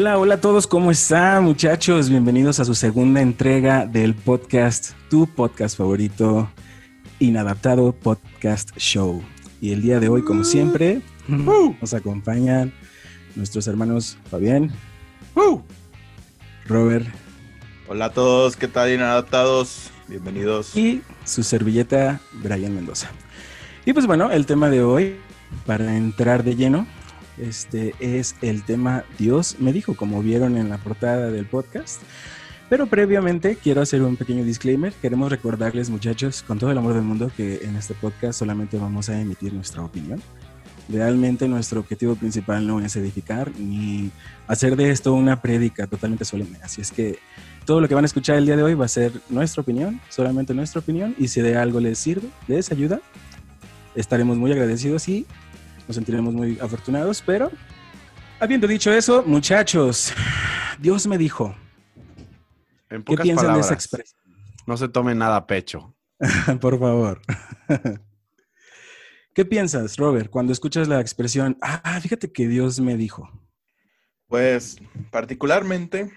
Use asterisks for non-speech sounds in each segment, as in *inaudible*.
Hola, hola a todos, ¿cómo están muchachos? Bienvenidos a su segunda entrega del podcast, tu podcast favorito, Inadaptado Podcast Show. Y el día de hoy, como siempre, nos acompañan nuestros hermanos Fabián, Robert. Hola a todos, ¿qué tal Inadaptados? Bienvenidos. Y su servilleta, Brian Mendoza. Y pues bueno, el tema de hoy, para entrar de lleno, este es el tema Dios me dijo, como vieron en la portada del podcast. Pero previamente quiero hacer un pequeño disclaimer. Queremos recordarles, muchachos, con todo el amor del mundo, que en este podcast solamente vamos a emitir nuestra opinión. Realmente nuestro objetivo principal no es edificar ni hacer de esto una prédica totalmente solemne. Así es que todo lo que van a escuchar el día de hoy va a ser nuestra opinión, solamente nuestra opinión. Y si de algo les sirve, les ayuda, estaremos muy agradecidos y nos sentiremos muy afortunados, pero habiendo dicho eso, muchachos, Dios me dijo. En ¿Qué piensan palabras, de esa expresión? No se tome nada a pecho. *laughs* Por favor. *laughs* ¿Qué piensas, Robert, cuando escuchas la expresión, ah, fíjate que Dios me dijo? Pues, particularmente,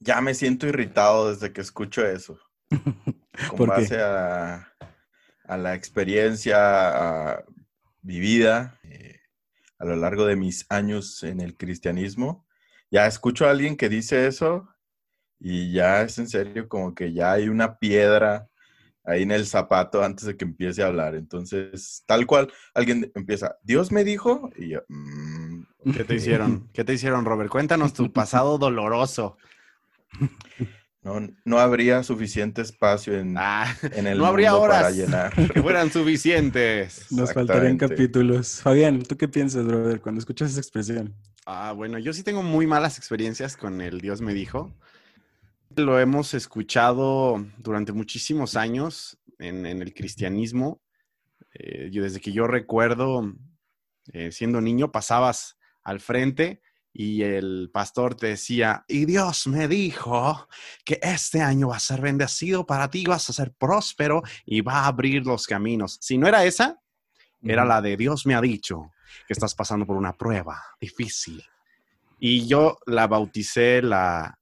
ya me siento irritado desde que escucho eso. *laughs* Con base A, a, la experiencia vivida eh, a lo largo de mis años en el cristianismo. Ya escucho a alguien que dice eso y ya es en serio como que ya hay una piedra ahí en el zapato antes de que empiece a hablar. Entonces, tal cual, alguien empieza, Dios me dijo, y yo, mm, ¿qué te hicieron? *laughs* ¿Qué te hicieron, Robert? Cuéntanos tu pasado doloroso. *laughs* No, no habría suficiente espacio en, ah, en el no habría mundo horas para llenar. *laughs* que fueran suficientes. Nos faltarían capítulos. Fabián, ¿tú qué piensas, brother, cuando escuchas esa expresión? Ah, bueno, yo sí tengo muy malas experiencias con el Dios me dijo. Lo hemos escuchado durante muchísimos años en, el cristianismo. Eh, yo, desde que yo recuerdo, eh, siendo niño, pasabas al frente y el pastor te decía, y Dios me dijo que este año va a ser bendecido para ti, vas a ser próspero y va a abrir los caminos. Si no era esa, era la de Dios me ha dicho que estás pasando por una prueba difícil. Y yo la bauticé la,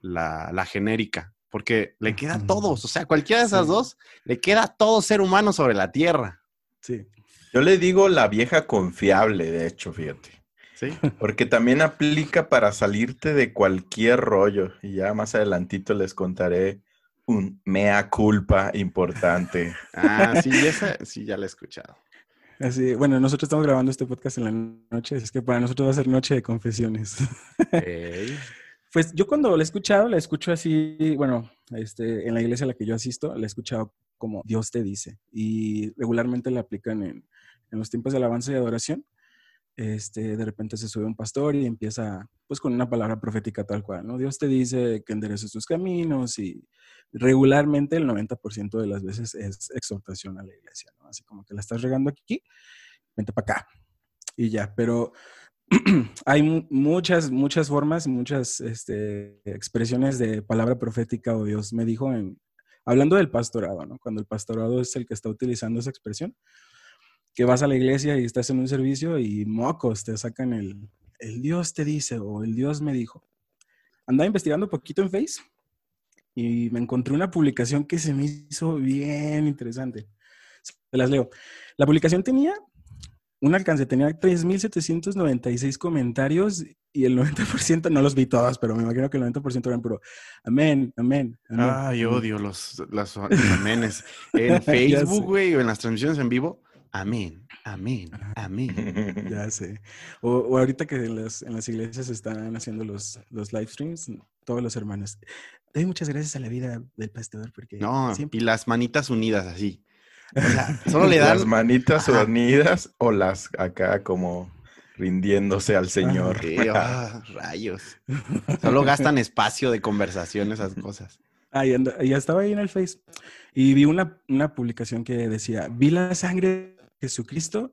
la, genérica, porque le queda a todos, o sea, cualquiera de esas dos, le queda a todo ser humano sobre la tierra. Sí. Yo le digo la vieja confiable, de hecho, fíjate. Porque también aplica para salirte de cualquier rollo. Y ya más adelantito les contaré un mea culpa importante. *laughs* Ah, sí, esa, sí, ya la he escuchado. Así, bueno, nosotros estamos grabando este podcast en la noche, es que para nosotros va a ser noche de confesiones. *laughs* Pues yo cuando la he escuchado, la escucho así, bueno, este, en la iglesia a la que yo asisto, la he escuchado como Dios te dice. Y regularmente la aplican en, en los tiempos de alabanza y adoración este, de repente se sube un pastor y empieza pues con una palabra profética tal cual, ¿no? Dios te dice que endereces tus caminos y regularmente el 90% de las veces es exhortación a la iglesia, ¿no? Así como que la estás regando aquí, vente para acá y ya, pero *clears throat* hay muchas, muchas formas, muchas este, expresiones de palabra profética o Dios me dijo en, hablando del pastorado, ¿no? Cuando el pastorado es el que está utilizando esa expresión, que vas a la iglesia y estás en un servicio y mocos te sacan el, el Dios te dice o el Dios me dijo. Andaba investigando un poquito en Face y me encontré una publicación que se me hizo bien interesante. Se las leo. La publicación tenía un alcance, tenía 3.796 comentarios y el 90%, no los vi todos, pero me imagino que el 90% eran puro amén, amén. amén. Ay, odio los, los, *laughs* los amenes. En *laughs* Facebook, güey, o en las transmisiones en vivo, Amén, amén, amén. *laughs* ya sé. O, ahorita que en las, en las, iglesias están haciendo los, los live streams, todos los hermanos. Doy muchas gracias a la vida del pastor porque... No, y las manitas unidas así. O sea, *laughs* solo le dan... Las manitas unidas o las acá como rindiéndose al Señor. Ah, *laughs* rayos. Solo gastan espacio de conversación esas cosas. Ah, ya, estaba ahí en el Face. Y vi una, una publicación que decía, vi la sangre Jesucristo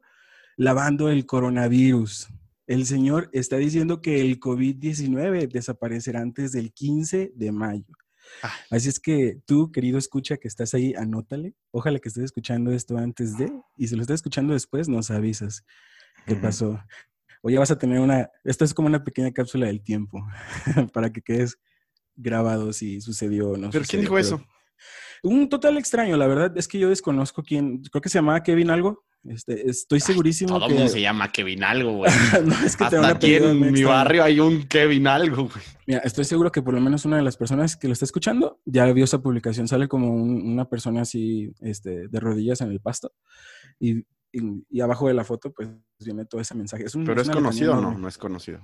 lavando el coronavirus. El Señor está diciendo que el COVID-19 desaparecerá antes del 15 de mayo. Ah. Así es que tú, querido escucha que estás ahí, anótale. Ojalá que estés escuchando esto antes de, y si lo estás escuchando después, nos avisas qué pasó. o ya vas a tener una, esto es como una pequeña cápsula del tiempo, *laughs* para que quedes grabado si sucedió o no. ¿Pero quién dijo eso? Un total extraño, la verdad es que yo desconozco quién, creo que se llamaba Kevin algo. Este, estoy segurísimo todo que... mundo se llama Kevin algo, güey. *laughs* no, es que Hasta aquí en mi barrio hay un Kevin algo, güey. Mira, estoy seguro que por lo menos una de las personas que lo está escuchando ya vio esa publicación. Sale como una persona así, este, de rodillas en el pasto. Y, y, abajo de la foto, pues, viene todo ese mensaje. Es Pero es, conocido o no? No es conocido.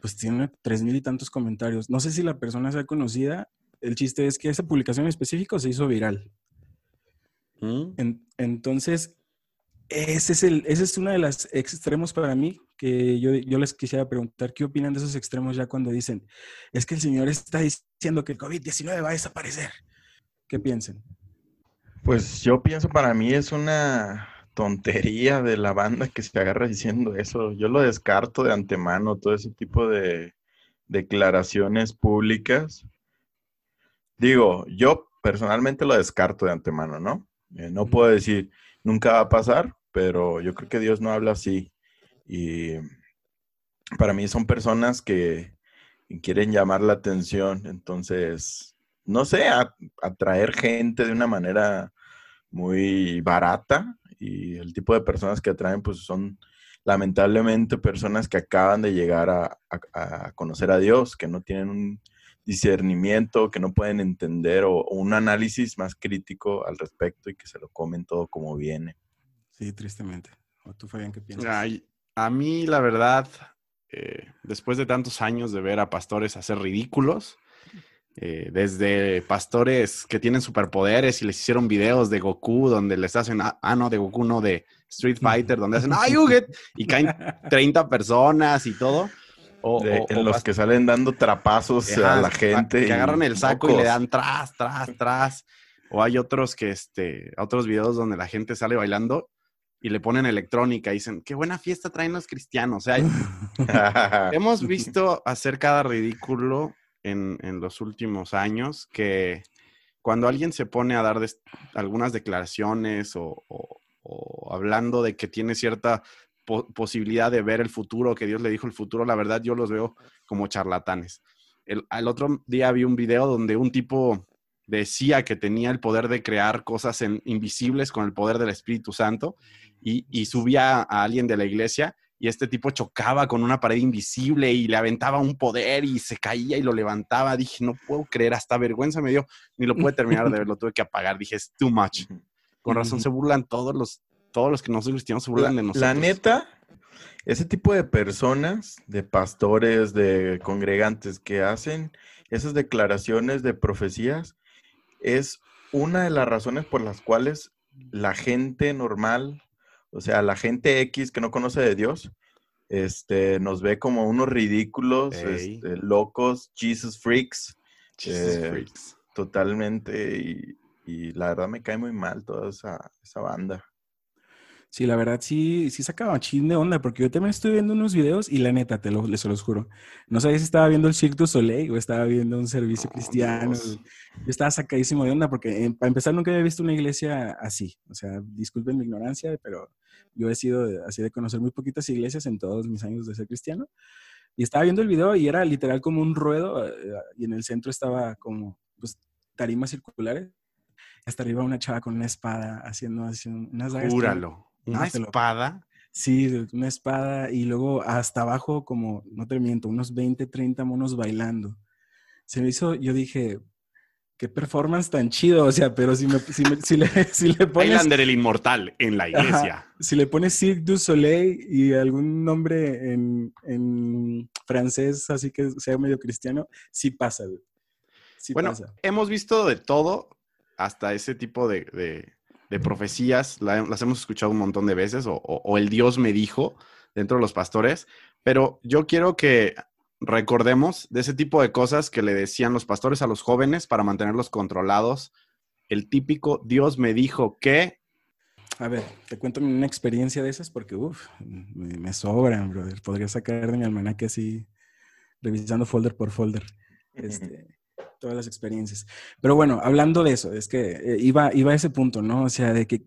Pues tiene tres mil y tantos comentarios. No sé si la persona sea conocida el chiste es que esa publicación en específico se hizo viral. ¿Mm? entonces, ese es, el, ese es uno de los extremos para mí que yo, yo, les quisiera preguntar, ¿qué opinan de esos extremos ya cuando dicen, es que el Señor está diciendo que el COVID-19 va a desaparecer? ¿Qué piensan? Pues yo pienso para mí es una tontería de la banda que se agarra diciendo eso. Yo lo descarto de antemano, todo ese tipo de declaraciones públicas Digo, yo personalmente lo descarto de antemano, ¿no? Eh, no puedo decir, nunca va a pasar, pero yo creo que Dios no habla así. Y para mí son personas que quieren llamar la atención, entonces, no sé, atraer gente de una manera muy barata y el tipo de personas que atraen pues son lamentablemente personas que acaban de llegar a, a conocer a Dios, que no tienen un discernimiento, que no pueden entender o, un análisis más crítico al respecto y que se lo comen todo como viene. Sí, tristemente. ¿O tú, Fabián, qué piensas? a mí, la verdad, eh, después de tantos años de ver a pastores hacer ridículos, eh, desde pastores que tienen superpoderes y les hicieron videos de Goku donde les hacen, ah, ah no, de Goku, no, de Street *laughs* Fighter, donde hacen, ¡ay, Y caen *laughs* 30 personas y todo en los que salen dando trapazos a la gente. Que agarran el saco y le dan tras, tras, tras. O hay otros que, este, otros videos donde la gente sale bailando y le ponen electrónica y dicen, qué buena fiesta traen los cristianos. O sea, *laughs* hemos visto hacer cada ridículo en, los últimos años que cuando alguien se pone a dar algunas declaraciones o, hablando de que tiene cierta posibilidad de ver el futuro, que Dios le dijo el futuro, la verdad yo los veo como charlatanes. El, otro día vi un video donde un tipo decía que tenía el poder de crear cosas invisibles con el poder del Espíritu Santo y, subía a alguien de la iglesia y este tipo chocaba con una pared invisible y le aventaba un poder y se caía y lo levantaba. Dije, no puedo creer, hasta vergüenza me dio, ni lo pude terminar de ver, lo tuve que apagar. Dije, es too much. Con razón se burlan todos los todos los que no son cristianos se burlan de nosotros. La neta, ese tipo de personas, de pastores, de congregantes que hacen esas declaraciones de profecías, es una de las razones por las cuales la gente normal, o sea, la gente X que no conoce de Dios, este, nos ve como unos ridículos, este, locos, Jesus freaks. Jesus eh, freaks. Totalmente. Y, la verdad me cae muy mal toda esa, esa banda. Sí, la verdad sí, sí sacaba chin de onda, porque yo también estoy viendo unos videos y la neta, te lo, les los juro. No sabía si estaba viendo el Cirque du Soleil o estaba viendo un servicio cristiano. Yo estaba sacadísimo de onda porque, eh, para empezar, nunca había visto una iglesia así. O sea, disculpen mi ignorancia, pero yo he sido así de conocer muy poquitas iglesias en todos mis años de ser cristiano. Y estaba viendo el video y era literal como un ruedo eh, y en el centro estaba como pues, tarimas circulares. Hasta arriba una chava con una espada haciendo, haciendo unas Júralo. ¿Una espada? Sí, una espada y luego hasta abajo como, no te miento, unos 20, 30 monos bailando. Se me hizo, yo dije, qué performance tan chido, o sea, pero si, me, si, le, *laughs* si le pones... Highlander el inmortal en la iglesia. si le pones Cirque du Soleil y algún nombre en, en francés, así que sea medio cristiano, sí pasa. bueno, hemos visto de todo hasta ese tipo de de profecías, las hemos escuchado un montón de veces, o, el Dios me dijo dentro de los pastores, pero yo quiero que recordemos de ese tipo de cosas que le decían los pastores a los jóvenes para mantenerlos controlados. El típico Dios me dijo que... A ver, te cuento una experiencia de esas porque, uff, me, sobran, brother. Podría sacar de mi almanaque así, revisando folder por folder. *laughs* Este, todas las experiencias. Pero bueno, hablando de eso, es que eh, iba, iba a ese punto, ¿no? O sea, de que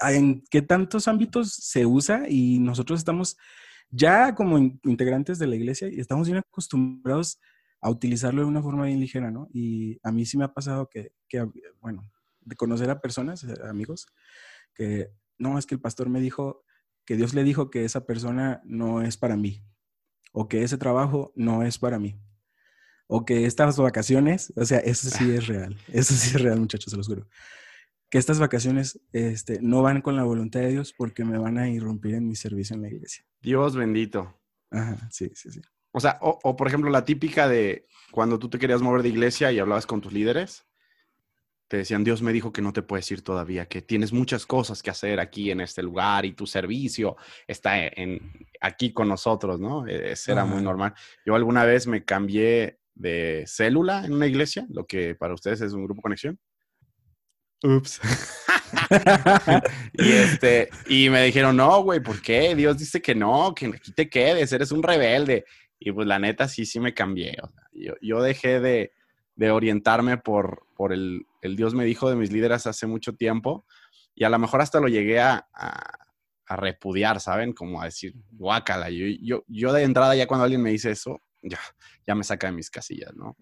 en qué tantos ámbitos se usa y nosotros estamos ya como integrantes de la iglesia estamos bien acostumbrados a utilizarlo de una forma bien ligera, ¿no? Y a mí sí me ha pasado que, que bueno, de conocer a personas, eh, amigos, que no, es que el pastor me dijo que Dios le dijo que esa persona no es para mí, o que ese trabajo no es para mí, o que estas vacaciones, o sea, eso sí es real, eso sí es real, muchachos, se los juro. Que estas vacaciones este, no van con la voluntad de Dios porque me van a irrumpir en mi servicio en la iglesia. Dios bendito. Ajá, sí, sí, sí. O sea, o, o por ejemplo, la típica de cuando tú te querías mover de iglesia y hablabas con tus líderes, te decían, Dios me dijo que no te puedes ir todavía, que tienes muchas cosas que hacer aquí en este lugar y tu servicio está en, aquí con nosotros, ¿no? E, eso era muy normal. Yo alguna vez me cambié de célula en una iglesia, lo que para ustedes es un grupo conexión. Ups. *laughs* y, este, y me dijeron, no, güey, ¿por qué? Dios dice que no, que aquí te quedes, eres un rebelde. Y pues la neta sí, sí me cambié. yo, yo dejé de, de orientarme por, por el, el, Dios me dijo de mis líderes hace mucho tiempo y a lo mejor hasta lo llegué a, a, repudiar, ¿saben? Como a decir, guácala. Yo, yo, yo de entrada ya cuando alguien me dice eso, ya, ya me saca de mis casillas, ¿no?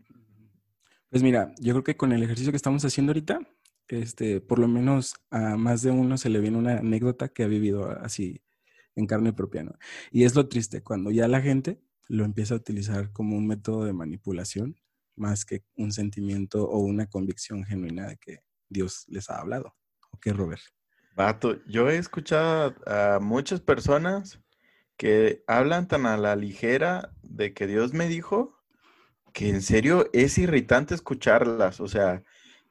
Pues mira, yo creo que con el ejercicio que estamos haciendo ahorita, este, por lo menos a más de uno se le viene una anécdota que ha vivido así en carne propia, ¿no? Y es lo triste, cuando ya la gente lo empieza a utilizar como un método de manipulación más que un sentimiento o una convicción genuina de que Dios les ha hablado. ¿O qué, Robert? Vato, yo he escuchado a muchas personas que hablan tan a la ligera de que Dios me dijo que en serio es irritante escucharlas. O sea,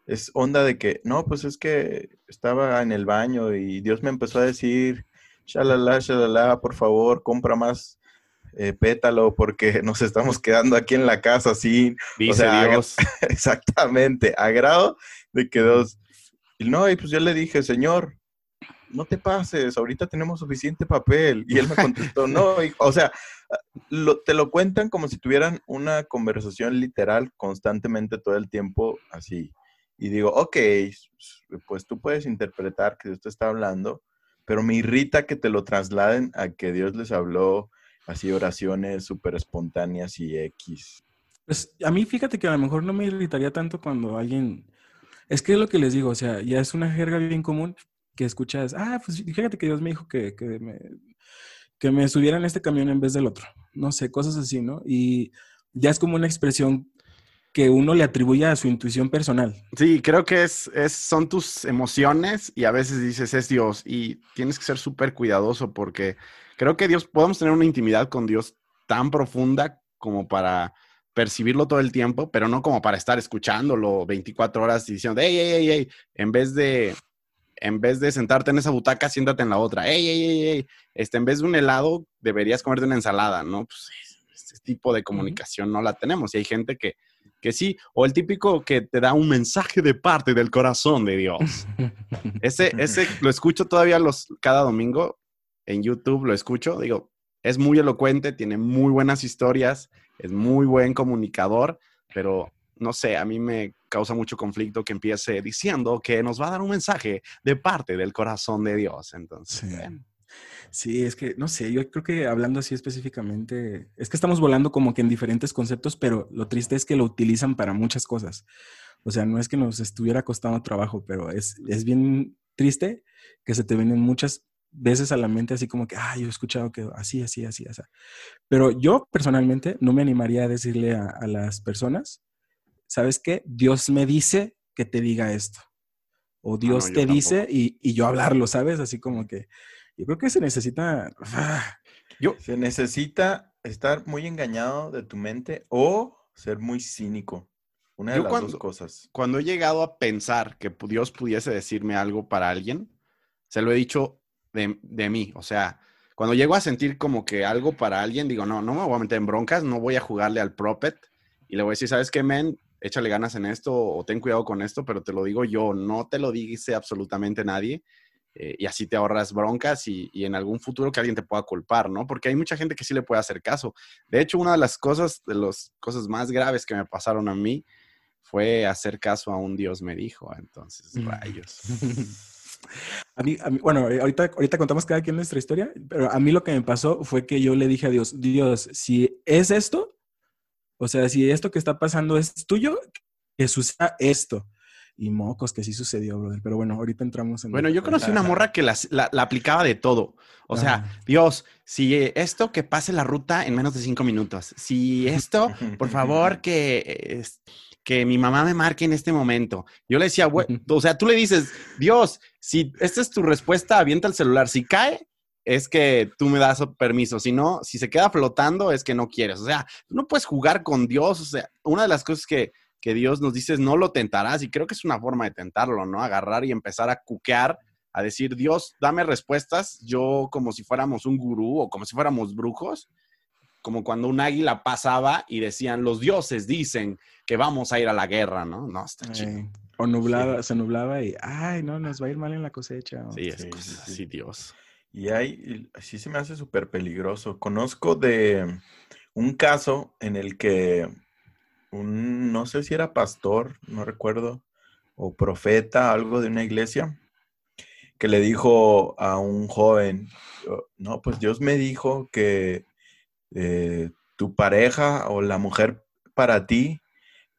es onda de que, no, pues es que estaba en el baño y Dios me empezó a decir, shalala, shalala, por favor, compra más eh, pétalo porque *laughs* nos estamos quedando aquí en la casa sin... Dice Dios. *laughs* exactamente, a grado de que Dios... Y no, y pues yo le dije, Señor, no te pases, ahorita tenemos suficiente papel. Y él me contestó, no, o sea, te lo cuentan como si tuvieran una conversación literal constantemente todo el tiempo así. Y digo, ok, pues tú puedes interpretar que Dios te está hablando, pero me irrita que te lo trasladen a que Dios les habló así oraciones súper espontáneas y X. Pues a mí fíjate que a lo mejor no me irritaría tanto cuando alguien... Es que es lo que les digo, o sea, ya es una jerga bien común que escuchas, ah, pues fíjate que Dios me dijo que, que me, que me subiera en este camión en vez del otro. No sé, cosas así, ¿no? Y ya es como una expresión que uno le atribuye a su intuición personal. Sí, creo que es, es, son tus emociones y a veces dices es Dios y tienes que ser súper cuidadoso porque creo que Dios, podemos tener una intimidad con Dios tan profunda como para percibirlo todo el tiempo, pero no como para estar escuchándolo 24 horas y diciendo, hey, hey, hey, hey, en vez de, en vez de sentarte en esa butaca, siéntate en la otra, hey, hey, hey, hey, este, en vez de un helado, deberías comerte una ensalada, ¿no? Pues este tipo de comunicación no la tenemos. Y hay gente que, que sí, o el típico que te da un mensaje de parte del corazón de Dios. *laughs* Ese, ese lo escucho todavía los, cada domingo en YouTube, lo escucho, digo, es muy elocuente, tiene muy buenas historias, es muy buen comunicador, pero no sé, a mí me causa mucho conflicto que empiece diciendo que nos va a dar un mensaje de parte del corazón de Dios. Entonces, sí. es que, no sé, yo creo que hablando así específicamente, es que estamos volando como que en diferentes conceptos, pero lo triste es que lo utilizan para muchas cosas. O sea, no es que nos estuviera costando trabajo, pero es, es bien triste que se te vienen muchas veces a la mente así como que, ah, yo he escuchado que así, así, así, así. Pero yo personalmente no me animaría a decirle a, las personas, ¿sabes qué? Dios me dice que te diga esto. O ah, Dios te dice y, yo hablarlo, ¿sabes? Así como que yo creo que se necesita... Ah, yo, se necesita estar muy engañado de tu mente o ser muy cínico. Una de las dos cosas. Cuando he llegado a pensar que Dios pudiese decirme algo para alguien, se lo he dicho de, mí. O sea, cuando llego a sentir como que algo para alguien, digo, no, no me voy a meter en broncas, no voy a jugarle al propet y le voy a decir, ¿sabes qué, men? Échale ganas en esto o ten cuidado con esto, pero te lo digo yo, no te lo dice absolutamente nadie. Eh, y así te ahorras broncas y, y, en algún futuro que alguien te pueda culpar, ¿no? Porque hay mucha gente que sí le puede hacer caso. De hecho, una de las cosas, de las cosas más graves que me pasaron a mí fue hacer caso a un Dios me dijo. Entonces, rayos. *laughs* A mí, bueno, ahorita, ahorita contamos cada quien nuestra historia, pero a mí lo que me pasó fue que yo le dije a Dios, Dios, si es esto, o sea, si esto que está pasando es tuyo, que suceda esto. Y mocos, que sí sucedió, brother. Pero bueno, ahorita entramos en... Bueno, yo conocí una morra que la, aplicaba de todo. O sea, Dios, si esto que pase la ruta en menos de cinco minutos. Si esto, por favor, *laughs* que que mi mamá me marque en este momento. Yo le decía, o sea, tú le dices, Dios, si esta es tu respuesta, avienta el celular. Si cae, es que tú me das permiso. Si no, si se queda flotando, es que no quieres. O sea, no puedes jugar con Dios. O sea, una de las cosas que, que Dios nos dice es no lo tentarás. Y creo que es una forma de tentarlo, ¿no? Agarrar y empezar a cuquear, a decir, Dios, dame respuestas. Yo como si fuéramos un gurú o como si fuéramos brujos como cuando un águila pasaba y decían, los dioses dicen que vamos a ir a la guerra, ¿no? No, está chido. O nublaba, se nublaba y, ay, no, nos va a ir mal en la cosecha. Sí, es así, Dios. Y hay, así se me hace súper peligroso. Conozco de un caso en el que un, no sé si era pastor, no recuerdo, o profeta, algo de una iglesia, que le dijo a un joven, no, pues Dios me dijo que eh, tu pareja o la mujer para ti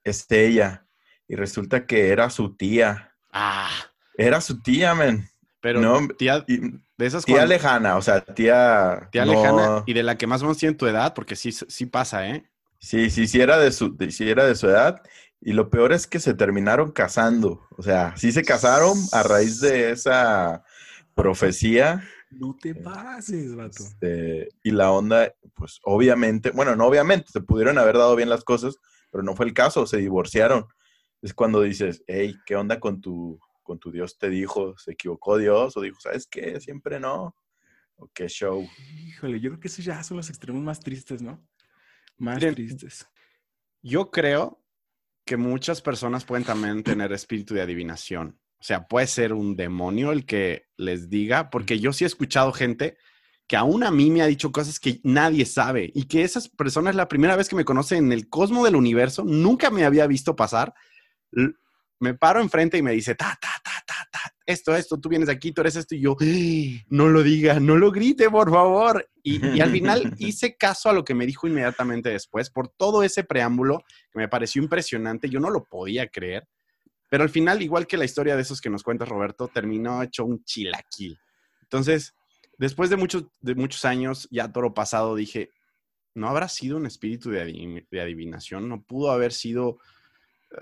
es ella. Y resulta que era su tía. Ah. Era su tía, men. Pero no, tía de esas Tía lejana, o sea, tía. Tía lejana y de la que más o menos tiene tu edad, porque sí, sí pasa, ¿eh? Sí, sí, sí era de su, sí era de su edad. Y lo peor es que se terminaron casando. O sea, sí se casaron a raíz de esa profecía. No te pases, vato. Este, y la onda, pues obviamente, bueno, no obviamente, se pudieron haber dado bien las cosas, pero no fue el caso, se divorciaron. Es cuando dices, hey, ¿qué onda con tu, con tu Dios? ¿Te dijo, se equivocó Dios? ¿O dijo, sabes qué? Siempre no. ¿O qué show? Híjole, yo creo que esos ya son los extremos más tristes, ¿no? Más tristes. Yo creo que muchas personas pueden también tener espíritu de adivinación. O sea, puede ser un demonio el que les diga, porque yo sí he escuchado gente que aún a mí me ha dicho cosas que nadie sabe y que esas personas la primera vez que me conocen en el cosmo del universo, nunca me había visto pasar. Me paro enfrente y me dice, ta, ta, ta, ta, ta, esto, esto, tú vienes aquí, tú eres esto, y yo, no lo diga, no lo grite, por favor. Y, y, al final *laughs* hice caso a lo que me dijo inmediatamente después, por todo ese preámbulo que me pareció impresionante, yo no lo podía creer. Pero al final, igual que la historia de esos que nos cuenta Roberto, terminó hecho un chilaquil. Entonces, después de muchos, de muchos años, ya toro pasado, dije, ¿no habrá sido un espíritu de, adivinación? ¿No pudo haber sido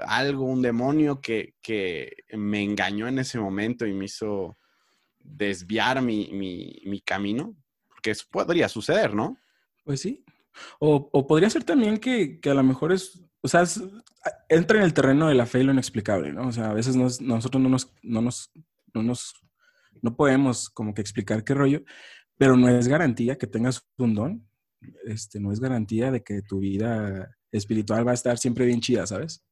algo, un demonio que, me engañó en ese momento y me hizo desviar mi, camino? Porque eso podría suceder, ¿no? Pues sí. O, podría ser también que, que, a lo mejor es o sea, entra en el terreno de la fe y lo inexplicable, ¿no? O sea, a veces nosotros no nos, no nos, no nos, no podemos como que explicar qué rollo, pero no es garantía que tengas un don, este, no es garantía de que tu vida espiritual va a estar siempre bien chida, ¿sabes?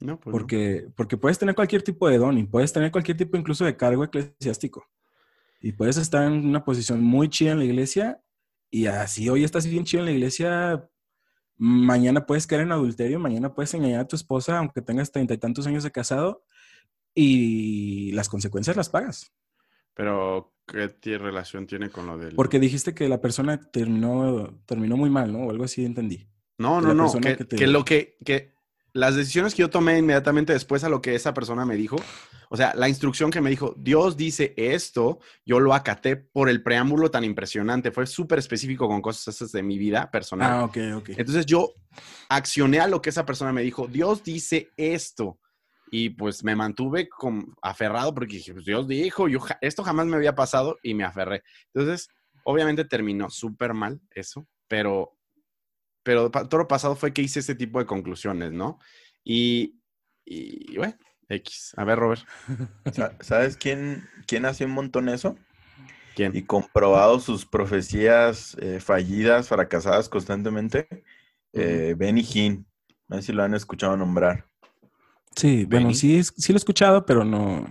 No, pues porque, porque puedes tener cualquier tipo de don y puedes tener cualquier tipo incluso de cargo eclesiástico. Y puedes estar en una posición muy chida en la iglesia y así hoy estás bien chido en la iglesia, mañana puedes caer en adulterio, mañana puedes engañar a tu esposa aunque tengas treinta y tantos años de casado y las consecuencias las pagas. Pero, ¿qué relación tiene con lo del...? Porque dijiste que la persona terminó, terminó muy mal, ¿no? O algo así entendí. No, no, no, que, que, lo que, que las decisiones que yo tomé inmediatamente después a lo que esa persona me dijo, o sea, la instrucción que me dijo, Dios dice esto, yo lo acaté por el preámbulo tan impresionante, fue súper específico con cosas esas de mi vida personal. Ah, ok, ok. Entonces yo accioné a lo que esa persona me dijo, Dios dice esto. Y pues me mantuve con, aferrado porque dije, pues Dios dijo, yo, esto jamás me había pasado y me aferré. Entonces, obviamente terminó súper mal eso, pero pero todo lo pasado fue que hice ese tipo de conclusiones, ¿no? Y, y bueno, X. A ver, Robert. ¿Sabes quién, quién hace un montón eso? ¿Quién? Y comprobado sus profecías eh, fallidas, fracasadas constantemente. Eh, Benny Hinn. No sé si lo han escuchado nombrar. Sí, bueno, sí, sí lo he escuchado, pero no,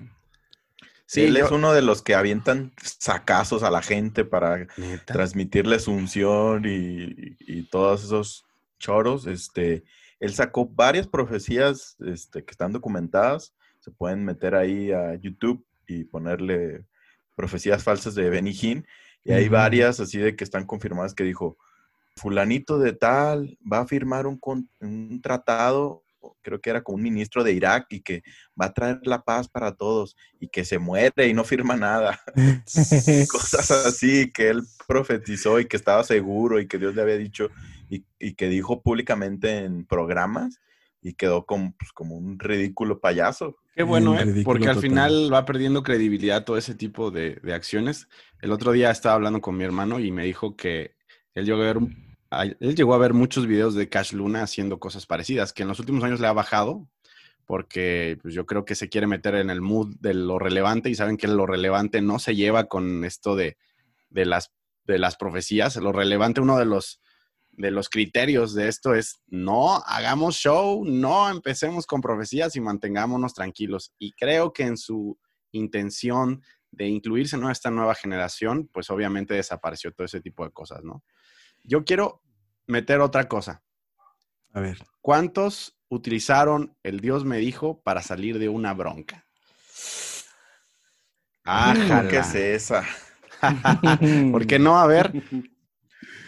Sí, él es uno de los que avientan sacazos a la gente para transmitirles unción y, y, todos esos choros. Este, él sacó varias profecías este, que están documentadas. Se pueden meter ahí a YouTube y ponerle profecías falsas de Benny Y hay varias así de que están confirmadas que dijo, fulanito de tal va a firmar un, un tratado creo que era como un ministro de Irak y que va a traer la paz para todos y que se muere y no firma nada. *laughs* *laughs* Cosas así que él profetizó y que estaba seguro y que Dios le había dicho y, que dijo públicamente en programas y quedó como, pues, como un ridículo payaso. Qué bueno, ¿eh? porque al final va perdiendo credibilidad todo ese tipo de, de, acciones. El otro día estaba hablando con mi hermano y me dijo que él llegó a ver un él llegó a ver muchos videos de Cash Luna haciendo cosas parecidas, que en los últimos años le ha bajado, porque pues, yo creo que se quiere meter en el mood de lo relevante y saben que lo relevante no se lleva con esto de, las, de las profecías. Lo relevante, uno de los, de los criterios de esto es no hagamos show, no empecemos con profecías y mantengámonos tranquilos. Y creo que en su intención de incluirse en esta nueva generación, pues obviamente desapareció todo ese tipo de cosas, ¿no? Yo quiero meter otra cosa. A ver. ¿Cuántos utilizaron el Dios me dijo para salir de una bronca? Ah, ¿qué es esa? *laughs* ¿Por qué no? A ver.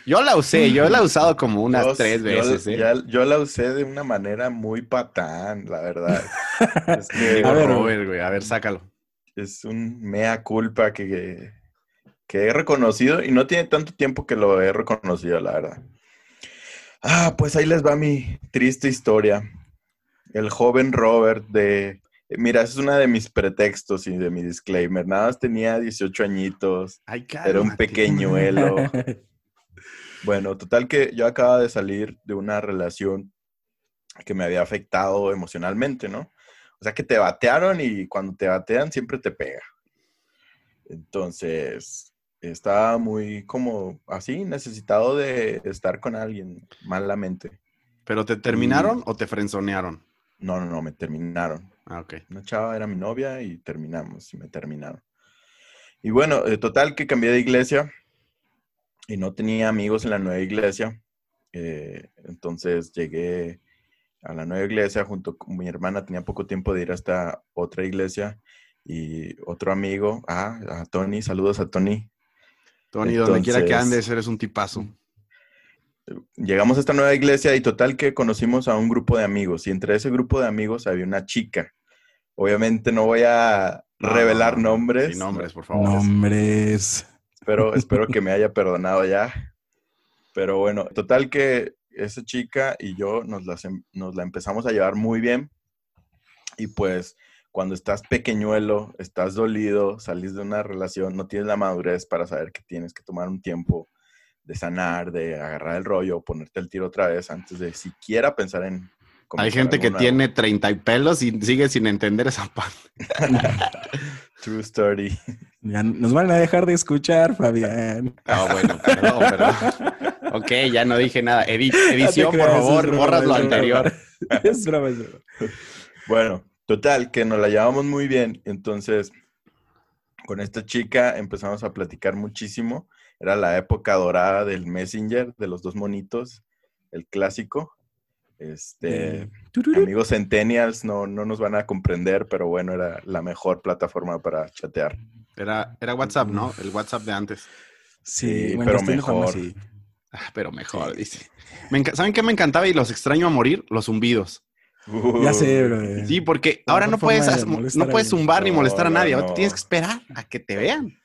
Yo la usé, yo la he usado como unas tres veces. ¿eh? Yo, la usé de una manera muy patán, la verdad. *laughs* a, ver, a ver, sácalo. Es un mea culpa que, que he reconocido y no tiene tanto tiempo que lo he reconocido, la verdad. Ah, pues ahí les va mi triste historia. El joven Robert de... Mira, es una de mis pretextos y de mi disclaimer. Nada más tenía 18 añitos. era un pequeñuelo. *laughs* bueno, total que yo acaba de salir de una relación que me había afectado emocionalmente, ¿no? O sea que te batearon y cuando te batean siempre te pega. Entonces, estaba muy como así, necesitado de estar con alguien malamente. ¿Pero te terminaron o te frenzonearon? No, no, no, me terminaron. Ah, ok. Una chava era mi novia y terminamos y me terminaron. Y bueno, de total que cambié de iglesia y no tenía amigos en la nueva iglesia. Eh, entonces llegué a la nueva iglesia junto con mi hermana, tenía poco tiempo de ir hasta otra iglesia y otro amigo, ah, a Tony, saludos a Tony, Tony, donde quiera que andes, eres un tipazo. Llegamos a esta nueva iglesia y total que conocimos a un grupo de amigos y entre ese grupo de amigos había una chica. Obviamente no voy a revelar nombres. nombres, por favor. Nombres. Espero, *laughs* espero que me haya perdonado ya. Pero bueno, total que esa chica y yo nos nos la empezamos a llevar muy bien. Y pues cuando estás pequeñuelo, estás dolido, salís de una relación, no tienes la madurez para saber que tienes que tomar un tiempo de sanar, de agarrar el rollo, ponerte el tiro otra vez antes de siquiera pensar en... Hay gente que tiene 30 y pelos y sigue sin entender esa parte. *laughs* True story. Ya nos van a dejar de escuchar, Fabián. Ah, bueno, perdón, perdón. Ok, ya no dije nada. *laughs* edición, por favor, borras lo anterior. *laughs* Es broma, es broma. Bueno, Total, que nos la llevamos muy bien. Entonces, con esta chica empezamos a platicar muchísimo. Era la época dorada del Messenger, de los dos monitos, el clásico. Este, amigos centennials no, no nos van a comprender, pero bueno, era la mejor plataforma para chatear. Era, era WhatsApp, ¿no? El WhatsApp de antes. Sí, pero mejor. Ah, pero mejor, dice. ¿Saben qué me encantaba y los extraño a morir? Los zumbidos ya sé, bro. Sí, porque ahora no puedes, no puedes zumbar ni molestar a nadie. tienes que esperar a que te vean.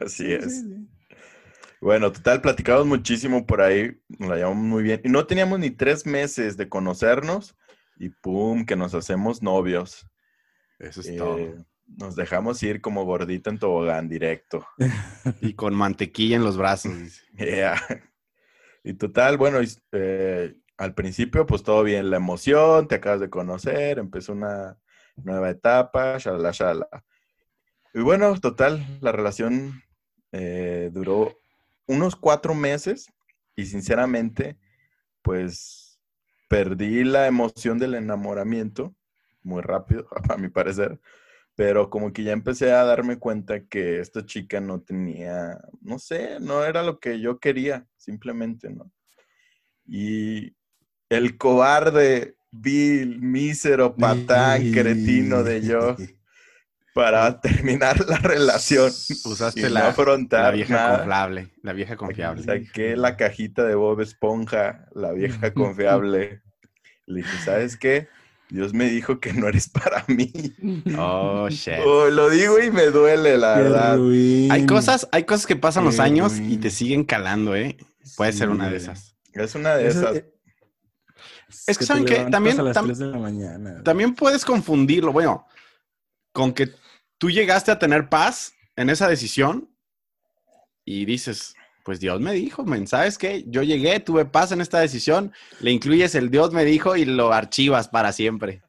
Así es. Bueno, total, platicamos muchísimo por ahí, nos la llevamos muy bien. Y no teníamos ni tres meses de conocernos y pum, que nos hacemos novios. Eso es eh, todo. Nos dejamos ir como gordita en tobogán directo. *laughs* y con mantequilla en los brazos. *laughs* Y total, bueno, eh, al principio, pues todo bien, la emoción, te acabas de conocer, empezó una nueva etapa, shalala, shalala. Y bueno, total, la relación eh, duró unos cuatro meses y sinceramente, pues perdí la emoción del enamoramiento muy rápido, *laughs* a mi parecer, pero como que ya empecé a darme cuenta que esta chica no tenía, no sé, no era lo que yo quería, simplemente, ¿no? Y el cobarde, vil, mísero, patán, cretino de yo. para *laughs* terminar la relación. Usaste la, la, vieja confiable. La vieja confiable. Saqué la cajita de Bob Esponja, la vieja *laughs* confiable. Le dije, ¿sabes qué? Dios me dijo que no eres para mí. Oh, shit. Oh, lo digo y me duele, la verdad. Hay cosas, hay cosas que pasan los años y te siguen calando, ¿eh? Puede ser una de esas. Es una de esas. Eh, es, que, saben que también, también puedes confundirlo. Bueno, con que tú llegaste a tener paz en esa decisión y dices, pues Dios me dijo, ¿sabes qué? Yo llegué, tuve paz en esta decisión, le incluyes el Dios me dijo y lo archivas para siempre.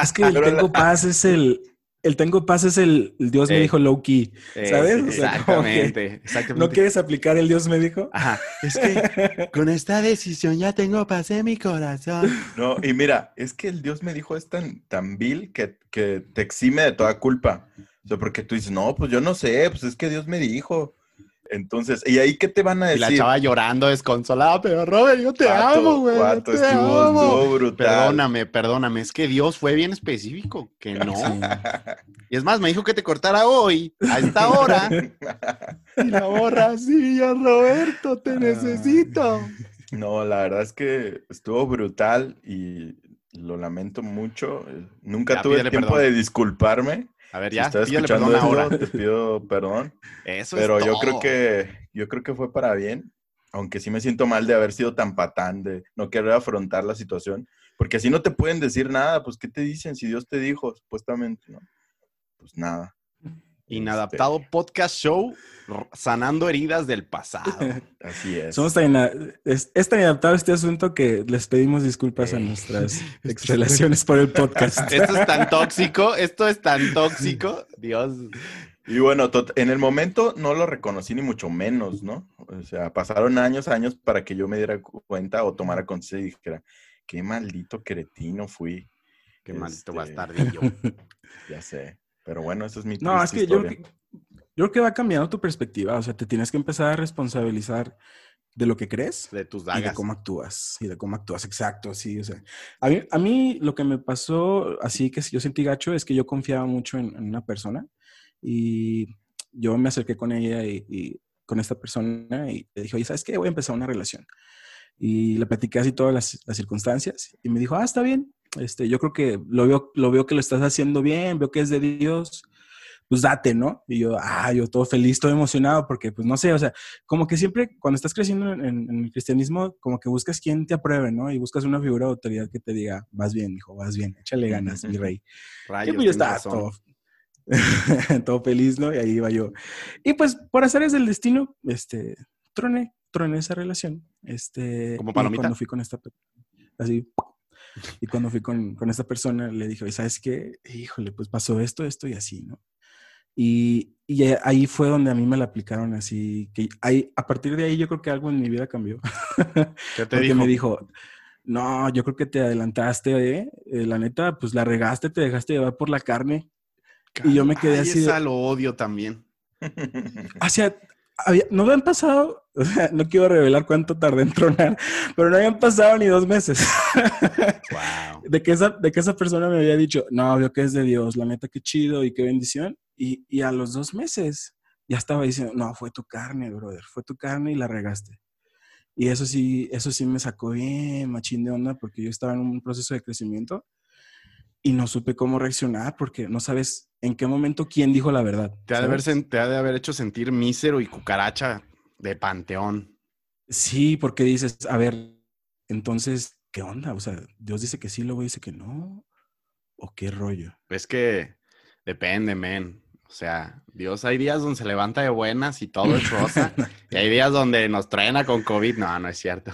Es que el *laughs* tengo paz es el, el tengo paz es el, Dios me dijo low key, ¿sabes? exactamente, exactamente. ¿No quieres aplicar el Dios me dijo? Ajá, es que *laughs* con esta decisión ya tengo paz en mi corazón. No, y mira, es que el Dios me dijo es tan, tan vil que, que te exime de toda culpa. O sea, porque tú dices, no, pues yo no sé, pues es que Dios me dijo. Entonces, ¿y ahí qué te van a decir? Y la chava llorando, desconsolada, pero Robert, yo te amo, güey. Te amo. brutal. Perdóname, perdóname, es que Dios fue bien específico, que *laughs* no. y es más, me dijo que te cortara hoy, a esta hora. y la borra, sí, yo, Roberto, te necesito. No, la verdad es que estuvo brutal y lo lamento mucho. Nunca tuve tiempo de disculparme. A ver, ya, si escuchando ahora. te pido perdón. Eso Pero yo creo que yo creo que fue para bien, aunque sí me siento mal de haber sido tan patán, de no querer afrontar la situación, porque así no te pueden decir nada, pues ¿qué te dicen si Dios te dijo supuestamente, no? Pues nada. Inadaptado este Podcast Show sanando heridas del pasado. *laughs* Así es. Somos tan es, tan inadaptado este asunto que les pedimos disculpas a nuestras *laughs* relaciones por el podcast. *laughs* Esto es tan tóxico, esto es tan tóxico. Dios. Y bueno, en el momento no lo reconocí ni mucho menos, ¿no? O sea, pasaron años, años para que yo me diera cuenta o tomara conciencia y dijera, qué maldito cretino fui. Qué maldito este, bastardillo. ya sé. Pero bueno, eso es mi No, es que yo, yo creo que va cambiando tu perspectiva. O sea, te tienes que empezar a responsabilizar de lo que crees. De tus dagas. Y de cómo actúas. Y de cómo actúas, exacto. Sí, o sea. A mí, a mí lo que me pasó, así que yo sentí gacho, es que yo confiaba mucho en, una persona. Y yo me acerqué con ella y, con esta persona y le dije, oye, ¿sabes qué? Voy a empezar una relación. Y le platiqué así todas las, las circunstancias. Y me dijo, ah, está bien. Este, yo creo que lo veo, lo veo que lo estás haciendo bien, veo que es de Dios, pues date, ¿no? Y yo, ah, yo todo feliz, todo emocionado, porque pues no sé, o sea, como que siempre cuando estás creciendo en, el cristianismo, como que buscas quien te apruebe, ¿no? Y buscas una figura de autoridad que te diga, vas bien, hijo, vas bien, échale ganas, mi rey. *laughs* y pues yo estaba todo, *laughs* todo feliz, ¿no? Y ahí iba yo. Y pues por hacer es del destino, este, troné, troné esa relación. Este, como palomita. Cuando fui con esta, así, y cuando fui con, con esta persona, le dije, ¿sabes qué? Híjole, pues pasó esto, esto y así, ¿no? Y, y, ahí fue donde a mí me la aplicaron así, que ahí, a partir de ahí yo creo que algo en mi vida cambió. ¿Qué te *laughs* dijo? me dijo, no, yo creo que te adelantaste, ¿eh? ¿eh? La neta, pues la regaste, te dejaste llevar por la carne. y yo me quedé así. Esa lo odio también. Hacia, no habían pasado, *laughs* o sea, no quiero revelar cuánto tardé en tronar, pero no habían pasado ni dos meses. *laughs* Wow. de, que esa, de que esa persona me había dicho, no, veo que es de Dios, la neta, qué chido y qué bendición. Y, y, a los dos meses ya estaba diciendo, no, fue tu carne, brother, fue tu carne y la regaste. Y eso sí, eso sí me sacó bien machín de onda porque yo estaba en un proceso de crecimiento y no supe cómo reaccionar porque no sabes en qué momento quién dijo la verdad. Te ha, de haber, te ha de haber hecho sentir mísero y cucaracha de panteón. Sí, porque dices, a ver, entonces, ¿qué onda? O sea, Dios dice que sí, luego dice que no. ¿O qué rollo? Es que depende, men. O sea, Dios hay días donde se levanta de buenas y todo es rosa. *laughs* y hay días donde nos traen con COVID. No, no es cierto.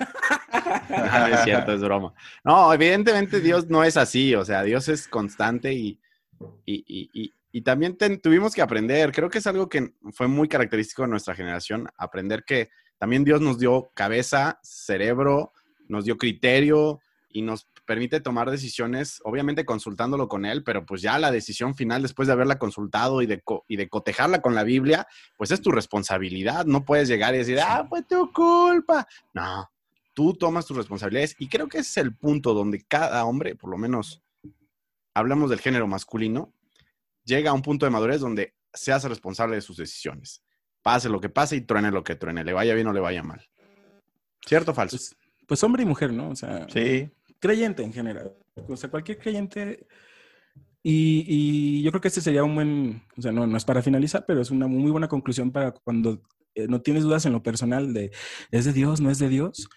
*laughs* no, es cierto, es broma. No, evidentemente Dios no es así, o sea, Dios es constante y, y, también tuvimos que aprender, creo que es algo que fue muy característico de nuestra generación, aprender que también Dios nos dio cabeza, cerebro, nos dio criterio y nos permite tomar decisiones, obviamente consultándolo con Él, pero pues ya la decisión final, después de haberla consultado y de, y de cotejarla con la Biblia, pues es tu responsabilidad. No puedes llegar y decir, ah, pues tu culpa. No, tú tomas tus responsabilidades y creo que ese es el punto donde cada hombre, por lo menos hablamos del género masculino, llega a un punto de madurez donde se hace responsable de sus decisiones. Pase lo que pase y truene lo que truene, le vaya bien o le vaya mal. ¿Cierto o falso? Pues, pues hombre y mujer, ¿no? O sea, sí. creyente en general. O sea, cualquier creyente. Y, yo creo que este sería un buen, o sea, no, no es para finalizar, pero es una muy buena conclusión para cuando eh, no tienes dudas en lo personal de, ¿es de Dios, no es de Dios?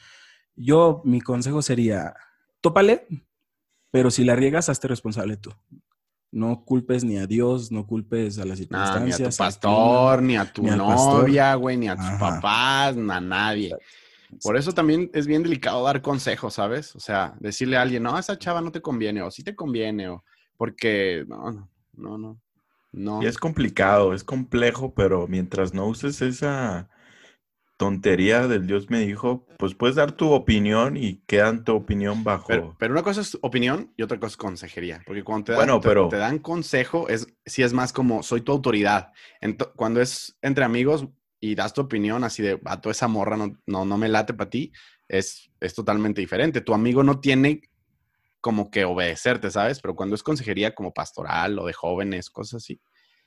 Yo, mi consejo sería, tópale, pero si la riegas, hazte responsable tú. No culpes ni a Dios, no culpes a las circunstancias. ni a tu pastor, ni a tu novia, güey, ni a tus papás, ni a nadie. Por eso también es bien delicado dar consejos, ¿sabes? O sea, decirle a alguien, no, esa chava no te conviene, o sí te conviene, o porque no, no, no, no. Y es complicado, es complejo, pero mientras no uses esa tontería del Dios me dijo, pues puedes dar tu opinión y quedan tu opinión bajo. Pero, una cosa es opinión y otra cosa es consejería. Porque cuando te dan, pero... te, dan consejo, es, si es más como soy tu autoridad. cuando es entre amigos y das tu opinión así de, a toda esa morra no, no, no me late para ti, es, es totalmente diferente. Tu amigo no tiene como que obedecerte, ¿sabes? Pero cuando es consejería como pastoral o de jóvenes, cosas así,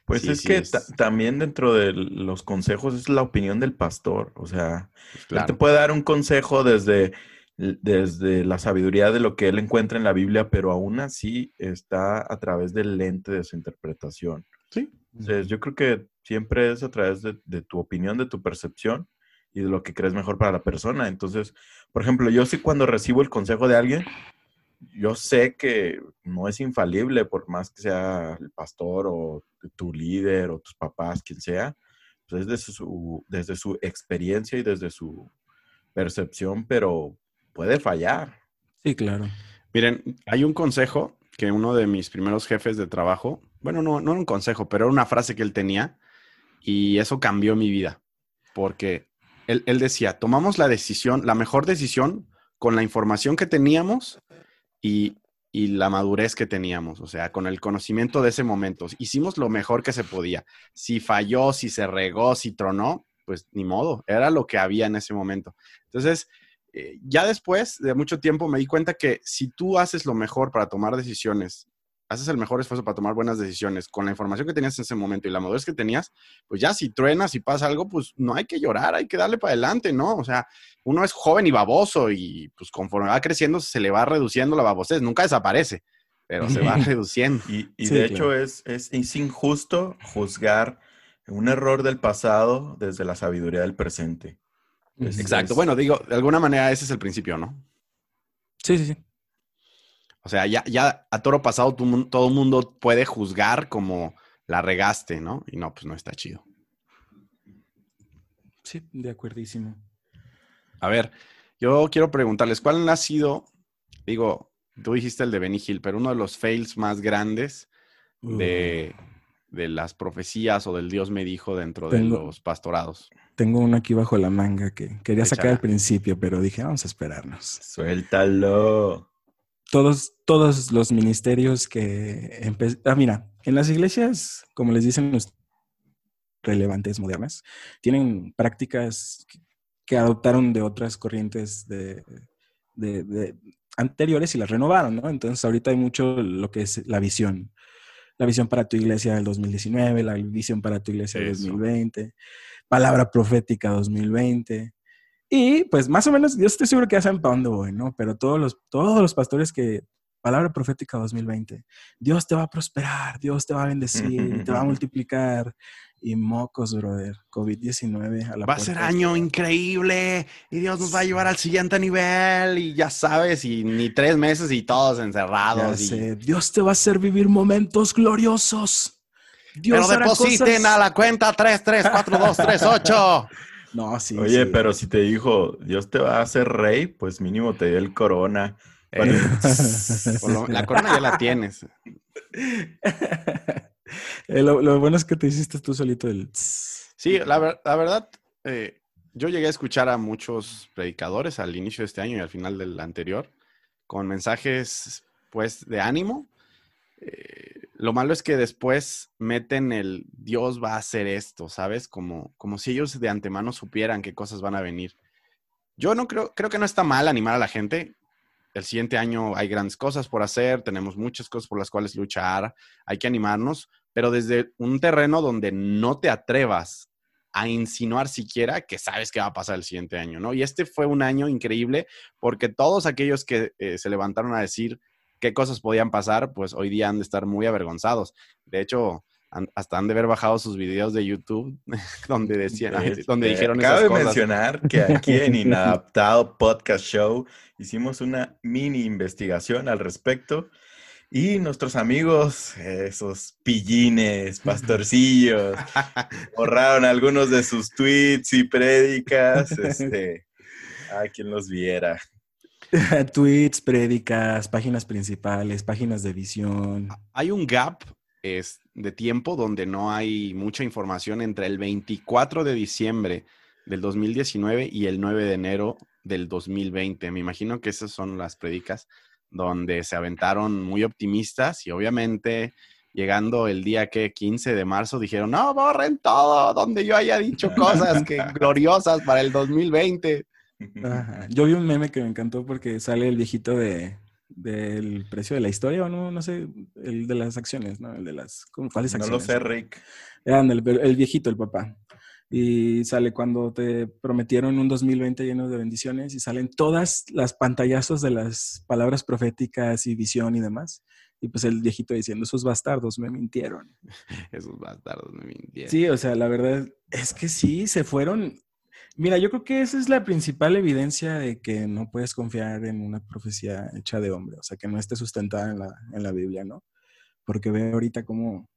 pues es que también dentro de los consejos es la opinión del pastor. O sea, pues te puede dar un consejo desde, desde la sabiduría de lo que él encuentra en la Biblia, pero aún así está a través del lente de su interpretación. Sí. Entonces, yo creo que siempre es a través de, de, tu opinión, de tu percepción y de lo que crees mejor para la persona. Entonces, por ejemplo, yo sí cuando recibo el consejo de alguien, yo sé que no es infalible, por más que sea el pastor o tu líder o tus papás, quien sea, pues desde su, desde su experiencia y desde su percepción, pero puede fallar. Sí, claro. Miren, hay un consejo que uno de mis primeros jefes de trabajo, bueno, no, no era un consejo, pero era una frase que él tenía y eso cambió mi vida, porque él, él decía, tomamos la decisión, la mejor decisión con la información que teníamos y, la madurez que teníamos, o sea, con el conocimiento de ese momento. Hicimos lo mejor que se podía. Si falló, si se regó, si tronó, pues ni modo, era lo que había en ese momento. Entonces, eh, ya después de mucho tiempo me di cuenta que si tú haces lo mejor para tomar decisiones haces el mejor esfuerzo para tomar buenas decisiones con la información que tenías en ese momento y la madurez que tenías, pues ya si truenas y pasa algo, pues no hay que llorar, hay que darle para adelante, ¿no? O sea, uno es joven y baboso y pues conforme va creciendo se le va reduciendo la babosez, nunca desaparece, pero se va *laughs* reduciendo. Y, de hecho es, es, es injusto juzgar un error del pasado desde la sabiduría del presente. Exacto. Bueno, digo, de alguna manera ese es el principio, ¿no? Sí, sí, sí. O sea, ya, ya a toro pasado todo el mundo puede juzgar como la regaste, ¿no? Y no, pues no está chido. Sí, de acuerdísimo. A ver, yo quiero preguntarles, ¿cuál ha sido, digo, tú dijiste el de Benny Hill, pero uno de los fails más grandes de, las profecías o del Dios me dijo dentro de los pastorados? Tengo uno aquí bajo la manga que quería sacar al principio, pero dije, vamos a esperarnos. Suéltalo todos, todos los ministerios que... Ah, mira, en las iglesias, como les dicen los relevantes modernas, tienen prácticas que adoptaron de otras corrientes de, anteriores y las renovaron, ¿no? Entonces ahorita hay mucho lo que es la visión. La visión para tu iglesia del 2019, la visión para tu iglesia del 2020, palabra profética 2020. Y pues más o menos, yo estoy seguro que ya saben para dónde voy, ¿no? Pero todos los, todos los pastores que, palabra profética 2020, Dios te va a prosperar, Dios te va a bendecir, *laughs* te va a multiplicar. Y mocos, brother, COVID-19 a la Va a ser año increíble y Dios nos va a llevar al siguiente nivel y ya sabes, y ni tres meses y todos encerrados. Y... Dios te va a hacer vivir momentos gloriosos. Dios Pero depositen a la cuenta 334238. *laughs* No, sí. Oye, pero si te dijo, Dios te va a hacer rey, pues mínimo te dio el corona. Eh, *laughs* *laughs* la corona ya la tienes. *laughs* Eh, lo, bueno es que te hiciste tú solito el... Sí, la, verdad, eh, yo llegué a escuchar a muchos predicadores al inicio de este año y al final del anterior con mensajes, pues, de ánimo. Lo malo es que después meten el Dios va a hacer esto, ¿sabes? Como, como si ellos de antemano supieran qué cosas van a venir. Yo no creo, creo que no está mal animar a la gente. El siguiente año hay grandes cosas por hacer, tenemos muchas cosas por las cuales luchar, hay que animarnos, pero desde un terreno donde no te atrevas a insinuar siquiera que sabes qué va a pasar el siguiente año, ¿no? Y este fue un año increíble porque todos aquellos que eh, se levantaron a decir qué cosas podían pasar, pues hoy día han de estar muy avergonzados. De hecho, hasta han de haber bajado sus videos de YouTube *laughs* donde decían, donde dijeron Cabe mencionar que aquí en *laughs* Inadaptado Podcast Show hicimos una mini investigación al respecto y nuestros amigos, esos pillines, pastorcillos, *laughs* borraron algunos de sus tweets y prédicas. Este, a quien los viera. *laughs* tweets, prédicas, páginas principales, páginas de visión. Hay un gap es, de tiempo donde no hay mucha información entre el 24 de diciembre del 2019 y el 9 de enero del 2020. Me imagino que esas son las prédicas donde se aventaron muy optimistas y obviamente llegando el día que 15 de marzo dijeron, no, borren todo, donde yo haya dicho cosas que *laughs* gloriosas para el 2020. Yo vi un meme que me encantó porque sale el viejito de del precio de la historia o no, no sé, el de las acciones, ¿no? El de las, ¿cuáles acciones? No lo sé, Rick. el viejito, el papá y sale cuando te prometieron un 2020 lleno de bendiciones y salen todas las pantallazos de las palabras proféticas y visión y demás. Y pues el viejito diciendo, esos bastardos me mintieron. *laughs* esos bastardos me mintieron. Sí, o sea, la verdad es que sí, se fueron. Mira, yo creo que esa es la principal evidencia de que no puedes confiar en una profecía hecha de hombre, o sea, que no esté sustentada en la, en la Biblia, ¿no? Porque ve ahorita cómo,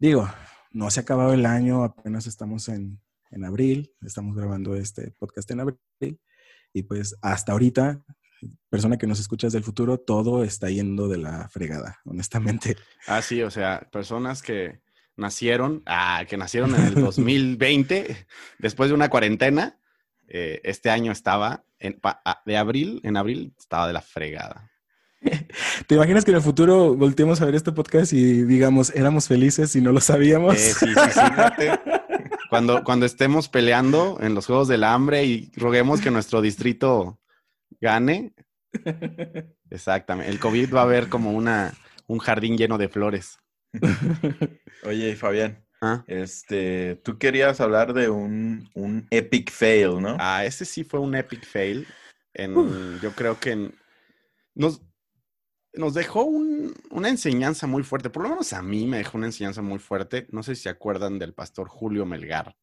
digo, no se ha acabado el año, apenas estamos en, abril, estamos grabando este podcast en abril y pues hasta ahorita, persona que nos escuchas del futuro, todo está yendo de la fregada, *laughs* honestamente. Ah, sí, o sea, personas que nacieron, ah, que nacieron en el 2020, *laughs* después de una cuarentena, eh, este año estaba, en, de abril, en abril estaba de la fregada. *laughs* ¿Te imaginas que en el futuro volteemos a ver este podcast y digamos, éramos felices y no lo sabíamos? Eh, sí, sí, sí. *laughs* cuando, cuando estemos peleando en los Juegos del Hambre y roguemos que nuestro distrito gane. Exactamente. El COVID va a haber como una, un jardín lleno de flores. *laughs* Oye, Fabián. ¿Ah? Este, tú querías hablar de un, un, epic fail, ¿no? Ah, ese sí fue un epic fail. En, yo creo que en, nos, nos dejó una enseñanza muy fuerte, por lo menos a mí me dejó una enseñanza muy fuerte. No sé si se acuerdan del pastor Julio Melgar.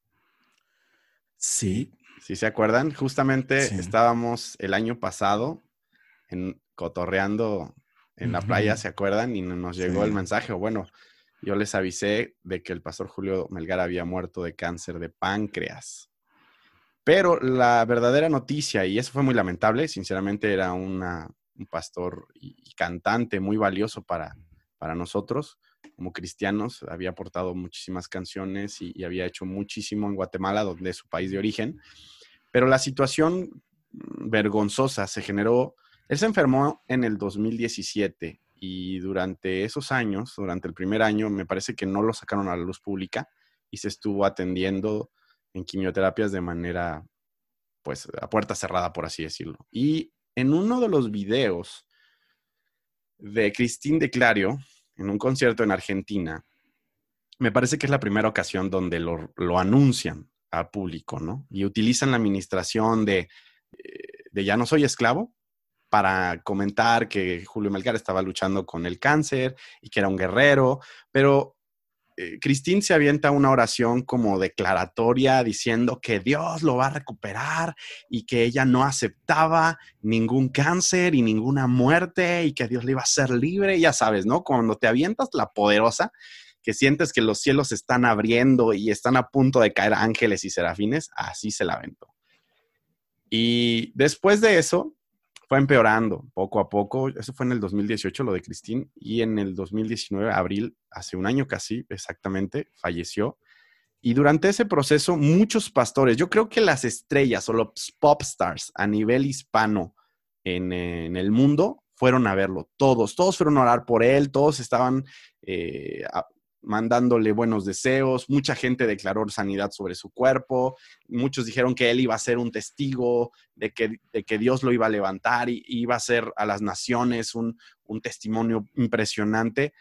Sí. Sí, se acuerdan. Justamente estábamos el año pasado en, cotorreando en la playa, ¿se acuerdan? Y nos llegó el mensaje, o bueno, yo les avisé de que el pastor Julio Melgar había muerto de cáncer de páncreas. Pero la verdadera noticia, y eso fue muy lamentable, sinceramente era una, un pastor y, cantante muy valioso para, para nosotros como cristianos. Había aportado muchísimas canciones y, había hecho muchísimo en Guatemala, donde es su país de origen. Pero la situación mm, vergonzosa se generó. Él se enfermó en el 2017 y durante esos años, durante el primer año, me parece que no lo sacaron a la luz pública y se estuvo atendiendo en quimioterapias de manera, pues, a puerta cerrada, por así decirlo. Y en uno de los videos de Christine de Clario, en un concierto en Argentina, me parece que es la primera ocasión donde lo, anuncian al público, ¿no? Y utilizan la administración de, eh, de Ya no soy esclavo para comentar que Julio Melgar estaba luchando con el cáncer y que era un guerrero, pero eh, Cristín se avienta una oración como declaratoria diciendo que Dios lo va a recuperar y que ella no aceptaba ningún cáncer y ninguna muerte y que Dios le iba a ser libre. Ya sabes, ¿no? Cuando te avientas la poderosa, que sientes que los cielos se están abriendo y están a punto de caer ángeles y serafines, así se la aventó. Y después de eso, fue empeorando poco a poco. Eso fue en el 2018, lo de Cristín, y en el 2019, abril, hace un año casi exactamente, falleció. Y durante ese proceso, muchos pastores, yo creo que las estrellas o los pop stars a nivel hispano en, el mundo fueron a verlo. Todos, todos fueron a orar por él, todos estaban eh, mandándole buenos deseos, mucha gente declaró sanidad sobre su cuerpo, muchos dijeron que él iba a ser un testigo de que, que Dios lo iba a levantar y iba a ser a las naciones un, testimonio impresionante.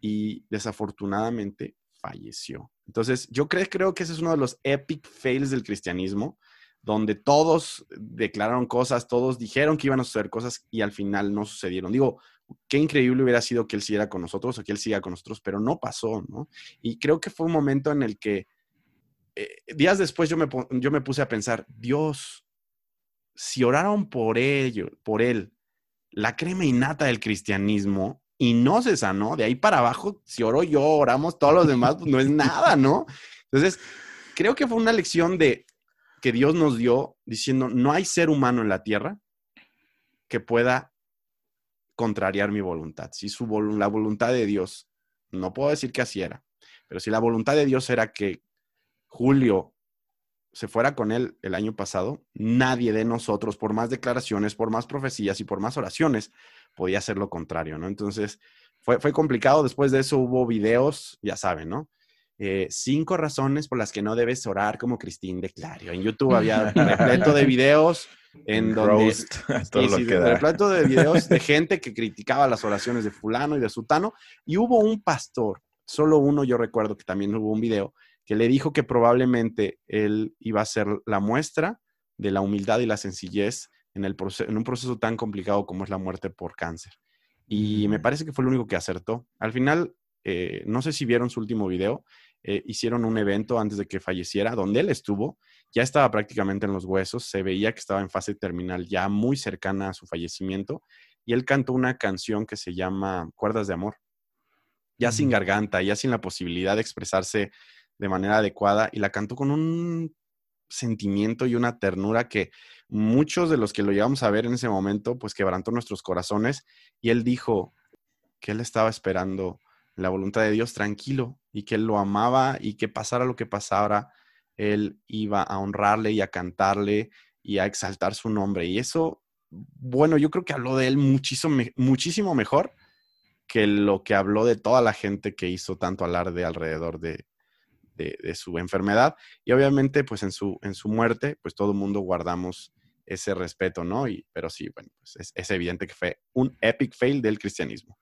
y desafortunadamente falleció. Entonces, yo creo, creo que ese es uno de los epic fails del cristianismo, donde todos declararon cosas, todos dijeron que iban a suceder cosas y al final no sucedieron. Digo, qué increíble hubiera sido que él siguiera con nosotros o que él siga con nosotros, pero no pasó, ¿no? Y creo que fue un momento en el que eh, días después yo me, yo me puse a pensar, Dios, si oraron por ello, por él, la crema innata del cristianismo, y no se sanó, de ahí para abajo, si oro yo, oramos todos los demás, pues no es nada, ¿no? Entonces, creo que fue una lección de que Dios nos dio diciendo, no hay ser humano en la tierra que pueda contrariar mi voluntad. Si su la voluntad de Dios, no puedo decir que así era, pero si la voluntad de Dios era que Julio se fuera con él el año pasado, nadie de nosotros, por más declaraciones, por más profecías y por más oraciones, podía hacer lo contrario, ¿no? Entonces, fue, fue complicado. Después de eso hubo videos, ya saben, ¿no? Eh, cinco razones por las que no debes orar como Cristín de Clario. En YouTube había *laughs* repleto de videos en donde *laughs* repleto de videos de *laughs* gente que criticaba las oraciones de fulano y de sutano y hubo un pastor, solo uno yo recuerdo que también hubo un video que le dijo que probablemente él iba a ser la muestra de la humildad y la sencillez en, el en un proceso tan complicado como es la muerte por cáncer. Y me parece que fue lo único que acertó. Al final, eh, no sé si vieron su último video, eh, hicieron un evento antes de que falleciera, donde él estuvo, ya estaba prácticamente en los huesos, se veía que estaba en fase terminal, ya muy cercana a su fallecimiento, y él cantó una canción que se llama Cuerdas de Amor, ya sin garganta, ya sin la posibilidad de expresarse de manera adecuada, y la cantó con un sentimiento y una ternura que muchos de los que lo llevamos a ver en ese momento, pues quebrantó nuestros corazones, y él dijo que él estaba esperando la voluntad de Dios tranquilo y que él lo amaba y que pasara lo que pasara, él iba a honrarle y a cantarle y a exaltar su nombre. Y eso, bueno, yo creo que habló de él muchísimo, muchísimo mejor que lo que habló de toda la gente que hizo tanto alarde alrededor de, su enfermedad. Y obviamente, pues en su, en su muerte, pues todo el mundo guardamos ese respeto, ¿no? Y, pero sí, bueno, pues es, es evidente que fue un epic fail del cristianismo.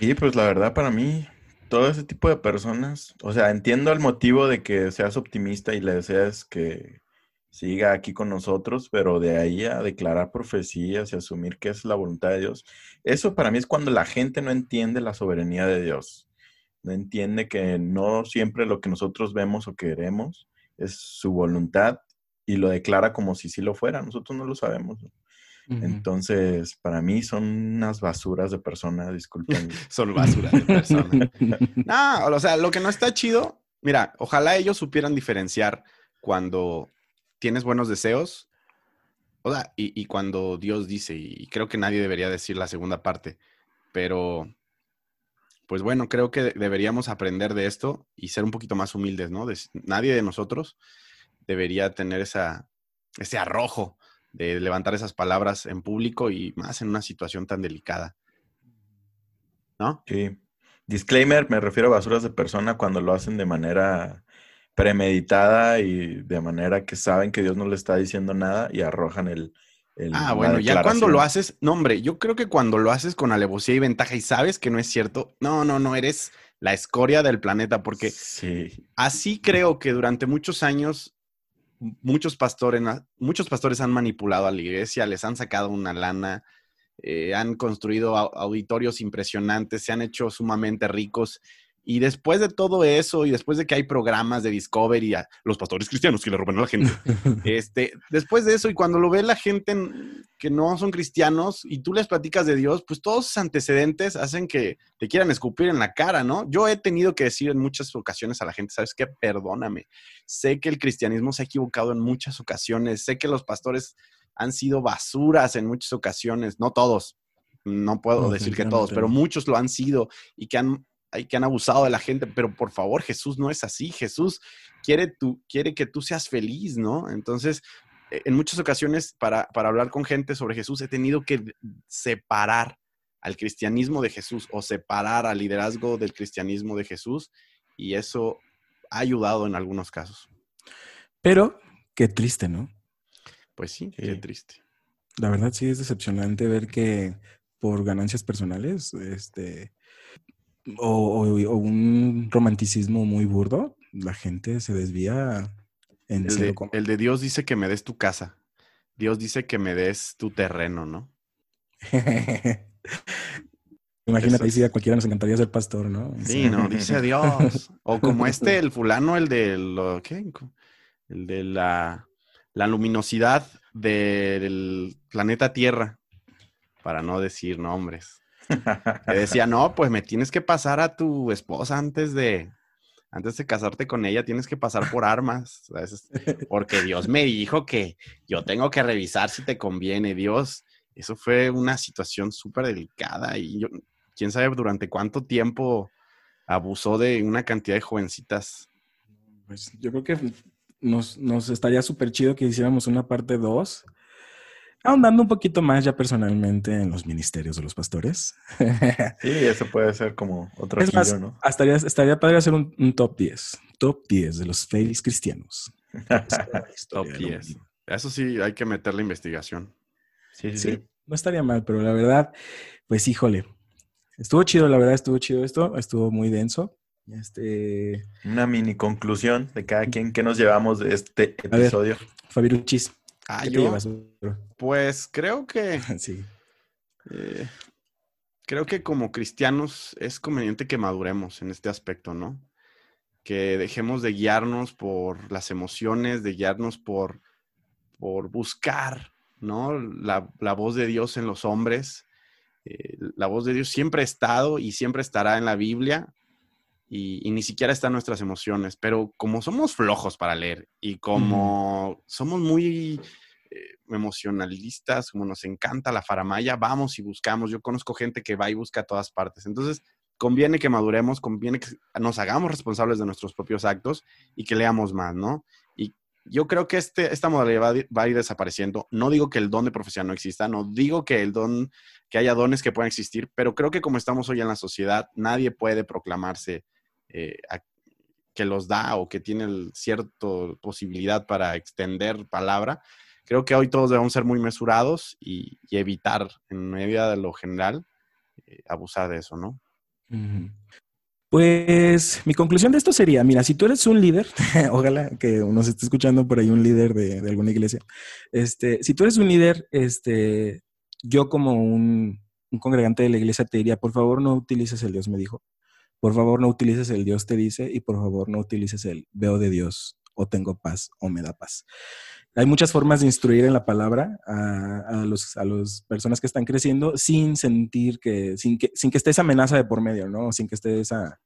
Y pues la verdad para mí, todo ese tipo de personas, o sea, entiendo el motivo de que seas optimista y le deseas que siga aquí con nosotros, pero de ahí a declarar profecías y asumir que es la voluntad de Dios, eso para mí es cuando la gente no entiende la soberanía de Dios, no entiende que no siempre lo que nosotros vemos o queremos es su voluntad y lo declara como si sí lo fuera, nosotros no lo sabemos. Entonces, para mí son unas basuras de personas, disculpen. *laughs* son basuras de personas. *laughs* no, o sea, lo que no está chido, mira, ojalá ellos supieran diferenciar cuando tienes buenos deseos, o sea, y, y cuando Dios dice, y creo que nadie debería decir la segunda parte, pero pues bueno, creo que deberíamos aprender de esto y ser un poquito más humildes, ¿no? nadie de nosotros debería tener esa, ese arrojo de levantar esas palabras en público y más en una situación tan delicada. ¿No? Sí. Disclaimer, me refiero a basuras de persona cuando lo hacen de manera premeditada y de manera que saben que Dios no le está diciendo nada y arrojan el... ah, bueno, ya cuando lo haces, no hombre, yo creo que cuando lo haces con alevosía y ventaja y sabes que no es cierto, no, no, no, eres la escoria del planeta porque sí. así creo que durante muchos años muchos pastores, muchos pastores han manipulado a la iglesia, les han sacado una lana, eh, han construido auditorios impresionantes, se han hecho sumamente ricos. Y después de todo eso, y después de que hay programas de Discovery a los pastores cristianos que le roban a la gente, *laughs* este, después de eso, y cuando lo ve la gente que no son cristianos y tú les platicas de Dios, pues todos esos antecedentes hacen que te quieran escupir en la cara, ¿no? Yo he tenido que decir en muchas ocasiones a la gente, ¿sabes qué? Perdóname. Sé que el cristianismo se ha equivocado en muchas ocasiones, sé que los pastores han sido basuras en muchas ocasiones, no todos, no puedo decir que todos, pero muchos lo han sido y que han hay que han abusado de la gente, pero por favor, Jesús no es así. Jesús quiere, tú, quiere que tú seas feliz, ¿no? Entonces, e, en muchas ocasiones, para, para hablar con gente sobre Jesús, he tenido que separar al cristianismo de Jesús o separar al liderazgo del cristianismo de Jesús y eso ha ayudado en algunos casos. Pero qué triste, ¿no? Pues sí, qué triste. La verdad sí es decepcionante ver que por ganancias personales, este, o, un romanticismo muy burdo, la gente se desvía en el de, el de Dios dice que me des tu casa. Dios dice que me des tu terreno, ¿no? *laughs* Imagínate, si a cualquiera nos encantaría ser pastor, ¿no? Sí, no, dice Dios. *laughs* O como este, el fulano, el de lo, ¿qué? El de la, la luminosidad del planeta Tierra, para no decir nombres. Que *laughs* decía, no, pues me tienes que pasar a tu esposa antes de, antes de casarte con ella, tienes que pasar por armas, porque Dios me dijo que yo tengo que revisar si te conviene, Dios. Eso fue una situación súper delicada y yo, quién sabe durante cuánto tiempo abusó de una cantidad de jovencitas. Pues yo creo que nos, nos estaría súper chido que hiciéramos una parte 2 ahondando un poquito más ya personalmente en los ministerios de los pastores. *laughs* Sí, eso puede ser como otro es más, ¿no? Estaría, estaría padre hacer un, top 10. Top 10 de los fails cristianos. *laughs* top 10. Eso sí, hay que meter la investigación. Sí, sí, No estaría mal, pero la verdad, pues híjole. Estuvo chido, la verdad, estuvo chido esto. Estuvo muy denso. Este... Una mini conclusión de cada quien que nos llevamos de este episodio. Fabiruchis. Ah, yo. Pues creo que. *laughs* sí. Eh, creo que como cristianos es conveniente que maduremos en este aspecto, ¿no? Que dejemos de guiarnos por las emociones, de guiarnos por, por buscar, ¿no? La, voz de Dios en los hombres. Eh, la voz de Dios siempre ha estado y siempre estará en la Biblia. Y, ni siquiera están nuestras emociones, pero como somos flojos para leer y como somos muy eh, emocionalistas, como nos encanta la faramaya, vamos y buscamos. Yo conozco gente que va y busca a todas partes. Entonces, conviene que maduremos, conviene que nos hagamos responsables de nuestros propios actos y que leamos más, ¿no? Y yo creo que este, esta modalidad va, a ir desapareciendo. No digo que el don de profesión no exista, no digo que el don, que haya dones que puedan existir, pero creo que como estamos hoy en la sociedad, nadie puede proclamarse eh, que los da o que tiene cierta posibilidad para extender palabra creo que hoy todos debemos ser muy mesurados y, evitar, en medida de lo general, eh, abusar de eso, ¿no? Pues mi conclusión de esto sería, mira, si tú eres un líder, *laughs* ojalá que nos esté escuchando por ahí un líder de, alguna iglesia, este, si tú eres un líder, este, yo como un, un, congregante de la iglesia te diría, por favor no utilices el Dios me dijo, por favor no utilices el Dios te dice y por favor no utilices el veo de Dios o tengo paz o me da paz hay muchas formas de instruir en la palabra a, los, a las personas que están creciendo sin sentir que sin, que, sin que esté esa amenaza de por medio, ¿no? Sin que esté esa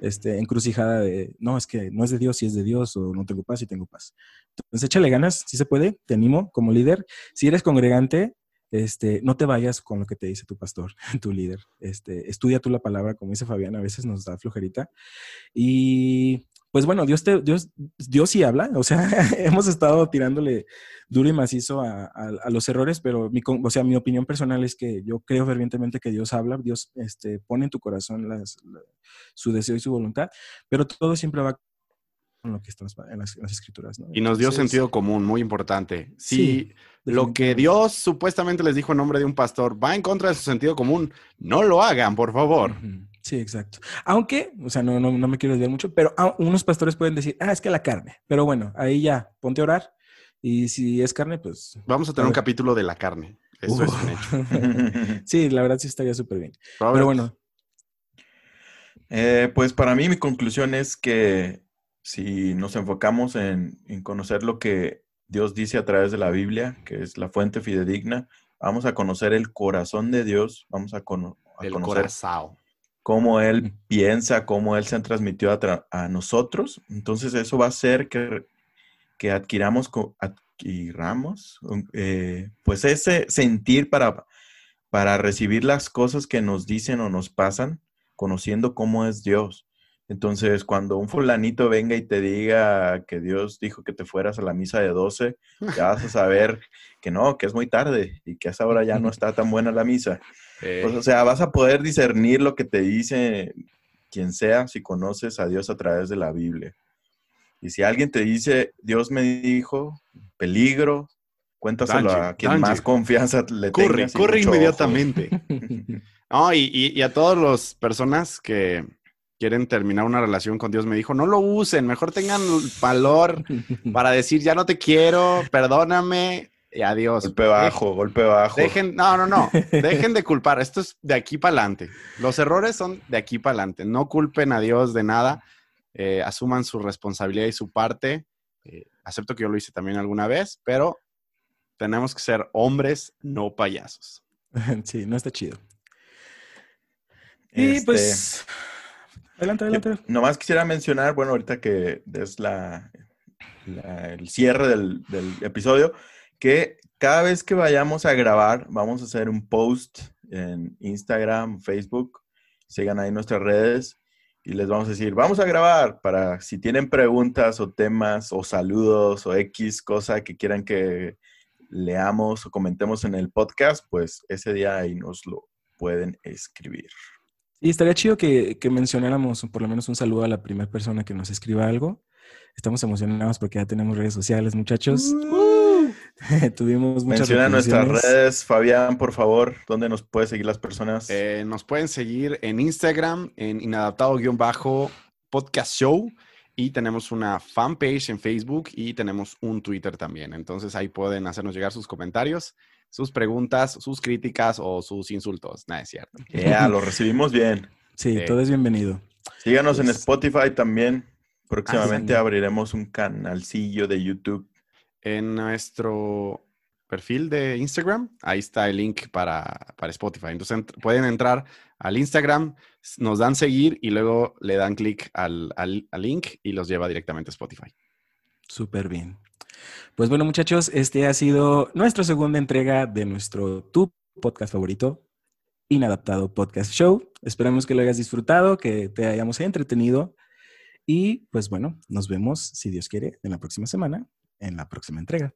este, encrucijada de, no, es que no es de Dios, si es de Dios, o no tengo paz, si tengo paz. Entonces, échale ganas, si se puede, te animo como líder. Si eres congregante, este, no te vayas con lo que te dice tu pastor, *laughs* tu líder. Este, estudia tú la palabra, como dice Fabián, a veces nos da flojerita. Y pues bueno, Dios, te, Dios, Dios sí habla, o sea, *laughs* hemos estado tirándole duro y macizo a, los errores, pero mi, o sea, mi opinión personal es que yo creo fervientemente que Dios habla, Dios este, pone en tu corazón su deseo y su voluntad, pero todo siempre va con lo que está en las, escrituras. Y nos dio sentido común, muy importante. Si lo que Dios supuestamente les dijo en nombre de un pastor va en contra de su sentido común, no lo hagan, por favor. Sí, exacto. Aunque, o sea, no, no, no me quiero desviar mucho, pero unos pastores pueden decir, ah, es que la carne. Pero bueno, ahí ya, ponte a orar. Y si es carne, pues. Vamos a tener un capítulo de la carne. Eso es un hecho. *laughs* sí, la verdad sí estaría súper bien. Pero bueno. Eh, pues para mí mi conclusión es que si nos enfocamos en, en, conocer lo que Dios dice a través de la Biblia, que es la fuente fidedigna, vamos a conocer el corazón de Dios, vamos a, conocer el corazón cómo Él piensa, cómo Él se ha transmitido a, nosotros. Entonces eso va a hacer que, que adquiramos, adquiramos eh, pues ese sentir para, para recibir las cosas que nos dicen o nos pasan, conociendo cómo es Dios. Entonces, cuando un fulanito venga y te diga que Dios dijo que te fueras a la misa de 12, ya vas a saber que no, que es muy tarde y que a esa hora ya no está tan buena la misa. *laughs* Pues, o sea, vas a poder discernir lo que te dice quien sea si conoces a Dios a través de la Biblia. Y si alguien te dice, Dios me dijo, peligro, cuéntaselo a quien más confianza le corre, Corre inmediatamente. *laughs* Oh, y, a todas las personas que quieren terminar una relación con Dios me dijo, no lo usen, mejor tengan valor para decir, ya no te quiero, perdóname y adiós. Golpe bajo, golpe bajo. Dejen, no, no, no, dejen de culpar, esto es de aquí para adelante. Los errores son de aquí para adelante, no culpen a Dios de nada, eh, asuman su responsabilidad y su parte. Eh, acepto que yo lo hice también alguna vez, pero tenemos que ser hombres, no payasos. *laughs* Sí, no está chido. Y este, pues, adelante, adelante. nomás quisiera mencionar, bueno, ahorita que es la, el cierre del, episodio, que cada vez que vayamos a grabar, vamos a hacer un post en Instagram, Facebook, sigan ahí nuestras redes y les vamos a decir, vamos a grabar para si tienen preguntas o temas o saludos o X cosa que quieran que leamos o comentemos en el podcast, pues ese día ahí nos lo pueden escribir. Y estaría chido que, mencionáramos por lo menos un saludo a la primera persona que nos escriba algo. Estamos emocionados porque ya tenemos redes sociales, muchachos. Uh. *laughs* Tuvimos muchas Menciona nuestras redes, Fabián, por favor. ¿Dónde nos puede seguir las personas? Eh, nos pueden seguir en Instagram, en inadaptado-podcast show. Y tenemos una fanpage en Facebook y tenemos un Twitter también. Entonces ahí pueden hacernos llegar sus comentarios sus preguntas, sus críticas o sus insultos. Nada, es cierto. *laughs* Ya, lo recibimos bien. Sí, todo es bienvenido. Síganos en pues Spotify también. Próximamente ah, abriremos un canalcillo de YouTube. En nuestro perfil de Instagram, ahí está el link para, para Spotify. Entonces pueden entrar al Instagram, nos dan seguir y luego le dan clic al, al link y los lleva directamente a Spotify. Súper bien. Pues bueno, muchachos, este ha sido nuestra segunda entrega de nuestro tu podcast favorito, Inadaptado Podcast Show. Esperamos que lo hayas disfrutado, que te hayamos entretenido. Y pues bueno, nos vemos, si Dios quiere, en la próxima semana, en la próxima entrega.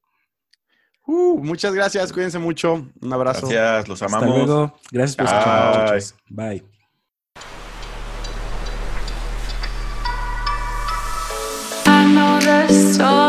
Uh, muchas gracias, cuídense mucho. Un abrazo. Gracias, los amamos. Hasta luego. Gracias por escuchar, muchachos. Bye. so